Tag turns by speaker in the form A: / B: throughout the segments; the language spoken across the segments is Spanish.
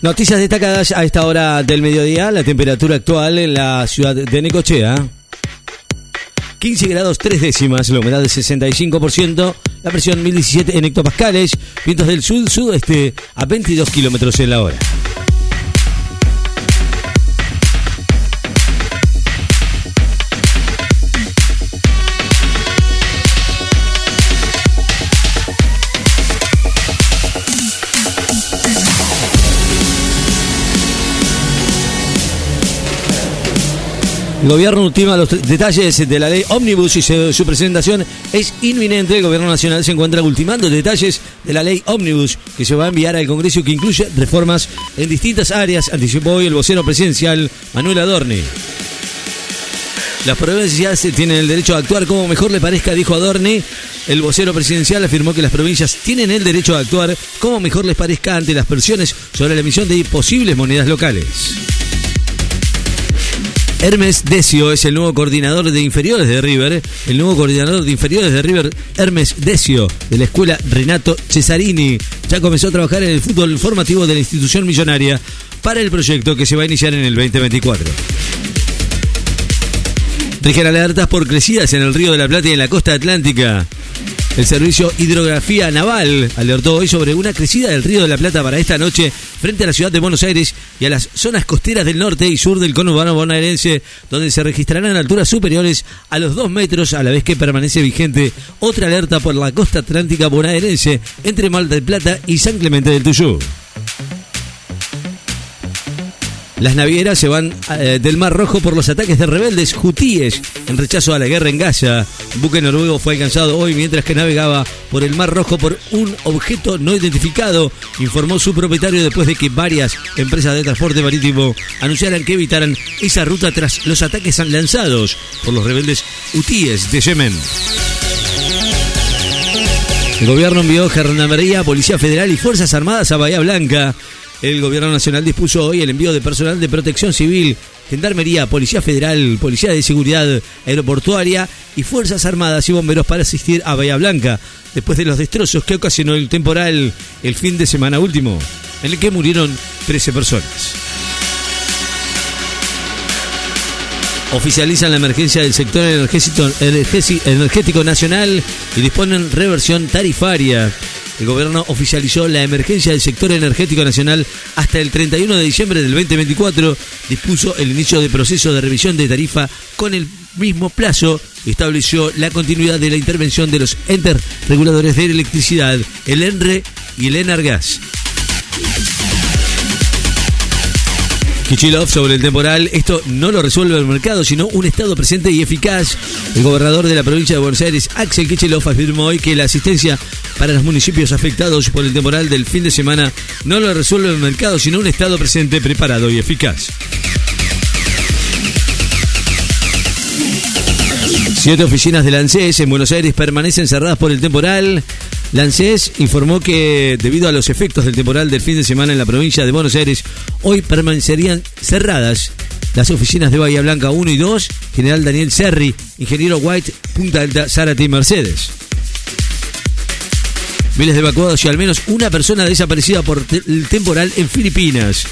A: Noticias destacadas a esta hora del mediodía. La temperatura actual en la ciudad de Necochea. 15 grados 3 décimas, la humedad de 65%, la presión 1017 en hectopascales, vientos del sur-sudeste a 22 kilómetros en la hora. El gobierno ultima los detalles de la ley Omnibus y su presentación es inminente. El gobierno nacional se encuentra ultimando detalles de la ley Omnibus que se va a enviar al Congreso que incluye reformas en distintas áreas, anticipó hoy el vocero presidencial Manuel Adorni. Las provincias tienen el derecho a actuar como mejor le parezca, dijo Adorni. El vocero presidencial afirmó que las provincias tienen el derecho a actuar como mejor les parezca ante las presiones sobre la emisión de posibles monedas locales. Hermes Decio es el nuevo coordinador de inferiores de River. El nuevo coordinador de inferiores de River, Hermes Decio, de la escuela Renato Cesarini, ya comenzó a trabajar en el fútbol formativo de la institución millonaria para el proyecto que se va a iniciar en el 2024. Rigen alertas por crecidas en el río de la Plata y en la costa atlántica. El Servicio Hidrografía Naval alertó hoy sobre una crecida del río de la Plata para esta noche frente a la ciudad de Buenos Aires y a las zonas costeras del norte y sur del conurbano bonaerense, donde se registrarán alturas superiores a los 2 metros, a la vez que permanece vigente otra alerta por la costa atlántica bonaerense entre Mar del Plata y San Clemente del Tuyú. Las navieras se van eh, del Mar Rojo por los ataques de rebeldes hutíes en rechazo a la guerra en Gaza. Un buque noruego fue alcanzado hoy mientras que navegaba por el Mar Rojo por un objeto no identificado, informó su propietario después de que varias empresas de transporte marítimo anunciaran que evitaran esa ruta tras los ataques lanzados por los rebeldes hutíes de Yemen. El gobierno envió Gendarmería, Policía Federal y Fuerzas Armadas a Bahía Blanca el gobierno nacional dispuso hoy el envío de personal de protección civil, gendarmería, policía federal, policía de seguridad aeroportuaria y fuerzas armadas y bomberos para asistir a Bahía Blanca, después de los destrozos que ocasionó el temporal el fin de semana último, en el que murieron 13 personas. Oficializan la emergencia del sector energético, nacional y disponen reversión tarifaria. El gobierno oficializó la emergencia del sector energético nacional hasta el 31 de diciembre del 2024. Dispuso el inicio del proceso de revisión de tarifa con el mismo plazo. Estableció la continuidad de la intervención de los entes reguladores de electricidad, el ENRE y el ENARGAS. Kichilov sobre el temporal, esto no lo resuelve el mercado, sino un Estado presente y eficaz. El gobernador de la provincia de Buenos Aires, Axel Kichilov, afirmó hoy que la asistencia para los municipios afectados por el temporal del fin de semana no lo resuelve el mercado, sino un Estado presente, preparado y eficaz. Siete oficinas de ANSES en Buenos Aires permanecen cerradas por el temporal. ANSES informó que debido a los efectos del temporal del fin de semana en la provincia de Buenos Aires, hoy permanecerían cerradas las oficinas de Bahía Blanca 1 y 2, General Daniel Serri, Ingeniero White, Punta Alta, Zárate y Mercedes. Miles de evacuados y al menos una persona desaparecida por el temporal en Filipinas.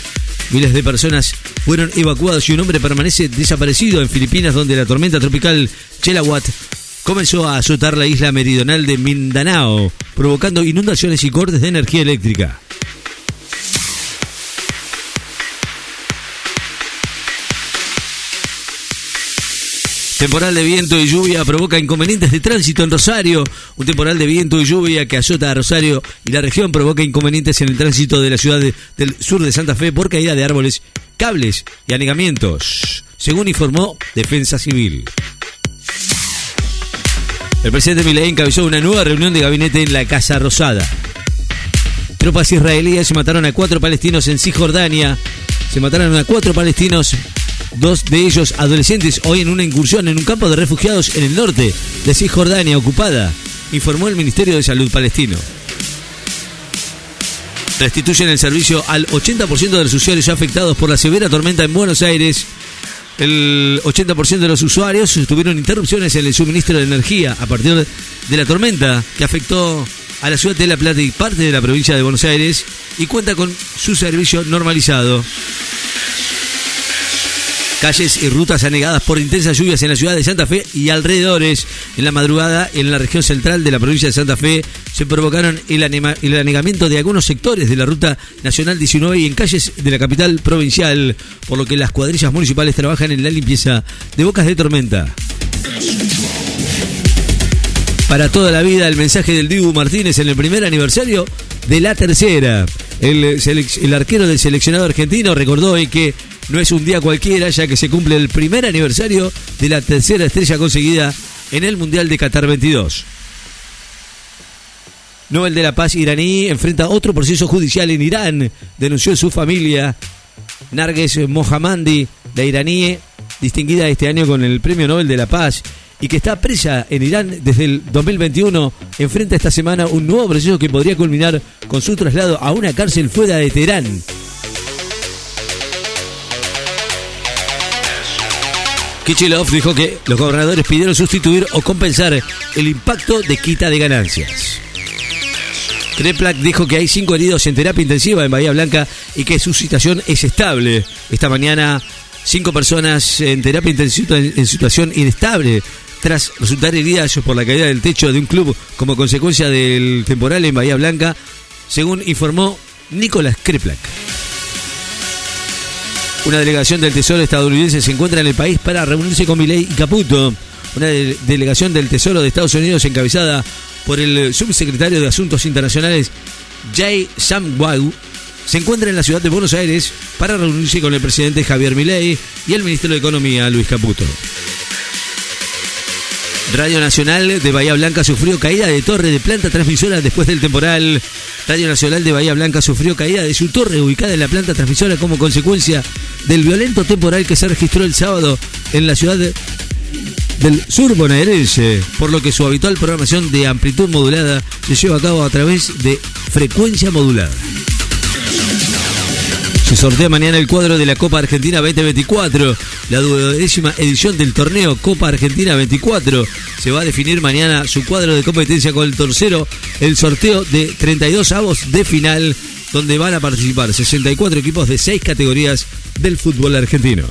A: Miles de personas fueron evacuadas y un hombre permanece desaparecido en Filipinas donde la tormenta tropical Chelawat comenzó a azotar la isla meridional de Mindanao, provocando inundaciones y cortes de energía eléctrica. Temporal de viento y lluvia provoca inconvenientes de tránsito en Rosario. Un temporal de viento y lluvia que azota a Rosario y la región provoca inconvenientes en el tránsito de la ciudad del sur de Santa Fe por caída de árboles, cables y anegamientos, según informó Defensa Civil. El presidente Milei encabezó una nueva reunión de gabinete en la Casa Rosada. Tropas israelíes mataron a cuatro palestinos en Cisjordania. Se mataron a cuatro palestinos dos de ellos adolescentes, hoy en una incursión en un campo de refugiados en el norte de Cisjordania ocupada, informó el Ministerio de Salud palestino. Restituyen el servicio al 80% de los usuarios afectados por la severa tormenta en Buenos Aires. El 80% de los usuarios tuvieron interrupciones en el suministro de energía a partir de la tormenta que afectó a la ciudad de La Plata y parte de la provincia de Buenos Aires y cuenta con su servicio normalizado. Calles y rutas anegadas por intensas lluvias en la ciudad de Santa Fe y alrededores. En la madrugada, en la región central de la provincia de Santa Fe, se provocaron el, el anegamiento de algunos sectores de la ruta nacional 19 y en calles de la capital provincial, por lo que las cuadrillas municipales trabajan en la limpieza de bocas de tormenta. Para toda la vida, el mensaje del Dibu Martínez en el primer aniversario de la tercera. El, el arquero del seleccionado argentino recordó que no es un día cualquiera, ya que se cumple el primer aniversario de la tercera estrella conseguida en el Mundial de Qatar 22. Nobel de la Paz iraní enfrenta otro proceso judicial en Irán, denunció su familia. Narges Mohammadi, la iraní distinguida este año con el Premio Nobel de la Paz y que está presa en Irán desde el 2021, enfrenta esta semana un nuevo proceso que podría culminar con su traslado a una cárcel fuera de Teherán. Kichilov dijo que los gobernadores pidieron sustituir o compensar el impacto de quita de ganancias. Kreplak dijo que hay cinco heridos en terapia intensiva en Bahía Blanca y que su situación es estable. Esta mañana, cinco personas en terapia intensiva en situación inestable tras resultar heridas por la caída del techo de un club como consecuencia del temporal en Bahía Blanca, según informó Nicolás Kreplak. Una delegación del Tesoro estadounidense se encuentra en el país para reunirse con Milei y Caputo. Una delegación del Tesoro de Estados Unidos encabezada por el subsecretario de Asuntos Internacionales Jay Samwau se encuentra en la ciudad de Buenos Aires para reunirse con el presidente Javier Milei y el ministro de Economía Luis Caputo. Radio Nacional de Bahía Blanca sufrió caída de torre de planta transmisora después del temporal. Radio Nacional de Bahía Blanca sufrió caída de su torre ubicada en la planta transmisora como consecuencia del violento temporal que se registró el sábado en la ciudad del sur bonaerense, por lo que su habitual programación de amplitud modulada se lleva a cabo a través de frecuencia modulada. Se sortea mañana el cuadro de la Copa Argentina 2024, la duodécima edición del torneo Copa Argentina 24. Se va a definir mañana su cuadro de competencia con el tercero, el sorteo de 32 avos de final, donde van a participar 64 equipos de 6 categorías del fútbol argentino.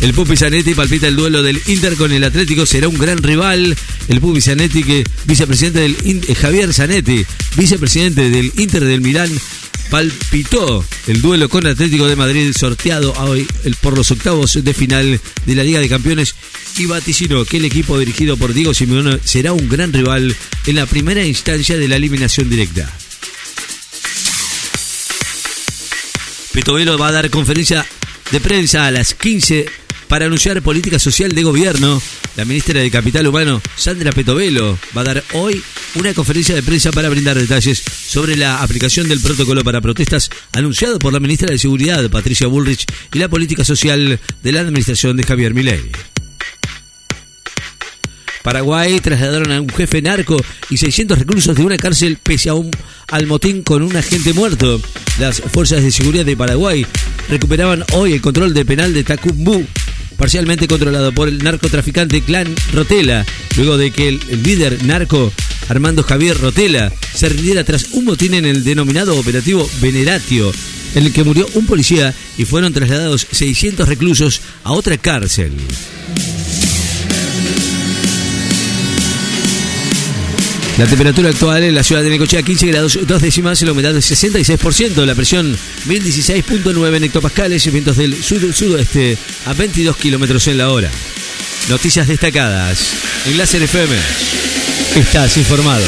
A: El Pupi Zanetti palpita el duelo del Inter con el Atlético, será un gran rival. El Pupi Zanetti, que vicepresidente del eh, Javier Zanetti, vicepresidente del Inter del Milán, palpitó el duelo con Atlético de Madrid sorteado hoy por los octavos de final de la Liga de Campeones y vaticinó que el equipo dirigido por Diego Simeone será un gran rival en la primera instancia de la eliminación directa. Petovelo va a dar conferencia de prensa a las 15 para anunciar política social de gobierno. La ministra de Capital Humano, Sandra Petovelo, va a dar hoy una conferencia de prensa para brindar detalles sobre la aplicación del protocolo para protestas anunciado por la ministra de Seguridad, Patricia Bullrich, y la política social de la administración de Javier Milei. Paraguay trasladaron a un jefe narco y 600 reclusos de una cárcel pese a un, al motín con un agente muerto. Las fuerzas de seguridad de Paraguay recuperaban hoy el control del penal de Tacumbú parcialmente controlado por el narcotraficante Clan Rotela, luego de que el, líder narco Armando Javier Rotela se rindiera tras un motín en el denominado operativo Veneratio, en el que murió un policía y fueron trasladados 600 reclusos a otra cárcel. La temperatura actual en la ciudad de Necochea 15 grados dos décimas, la humedad del 66%, la presión 1016.9 en hectopascales, vientos del sur-sudoeste a 22 kilómetros en la hora. Noticias destacadas en Láser FM. Estás informado.